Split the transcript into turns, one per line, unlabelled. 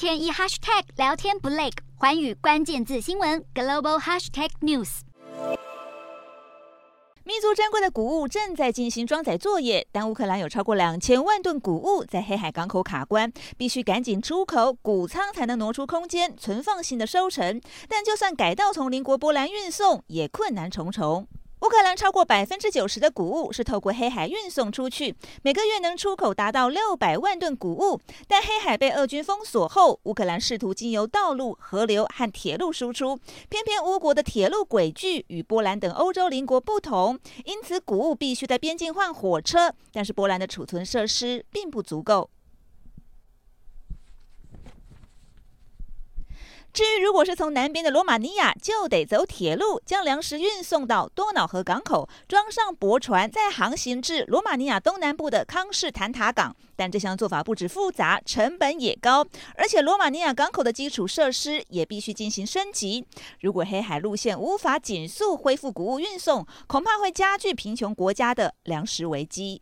天一 hashtag 聊天不累，寰宇关键字新闻 global hashtag news。
民族珍贵的谷物正在进行装载作业，但乌克兰有超过两千万吨谷物在黑海港口卡关，必须赶紧出口，谷仓才能挪出空间存放新的收成。但就算改道从邻国波兰运送，也困难重重。乌克兰超过百分之九十的谷物是透过黑海运送出去，每个月能出口达到六百万吨谷物。但黑海被俄军封锁后，乌克兰试图经由道路、河流和铁路输出，偏偏乌国的铁路轨距与波兰等欧洲邻国不同，因此谷物必须在边境换火车。但是波兰的储存设施并不足够。至于如果是从南边的罗马尼亚，就得走铁路将粮食运送到多瑙河港口，装上驳船，再航行至罗马尼亚东南部的康士坦塔港。但这项做法不止复杂，成本也高，而且罗马尼亚港口的基础设施也必须进行升级。如果黑海路线无法紧速恢复谷物运送，恐怕会加剧贫穷国家的粮食危机。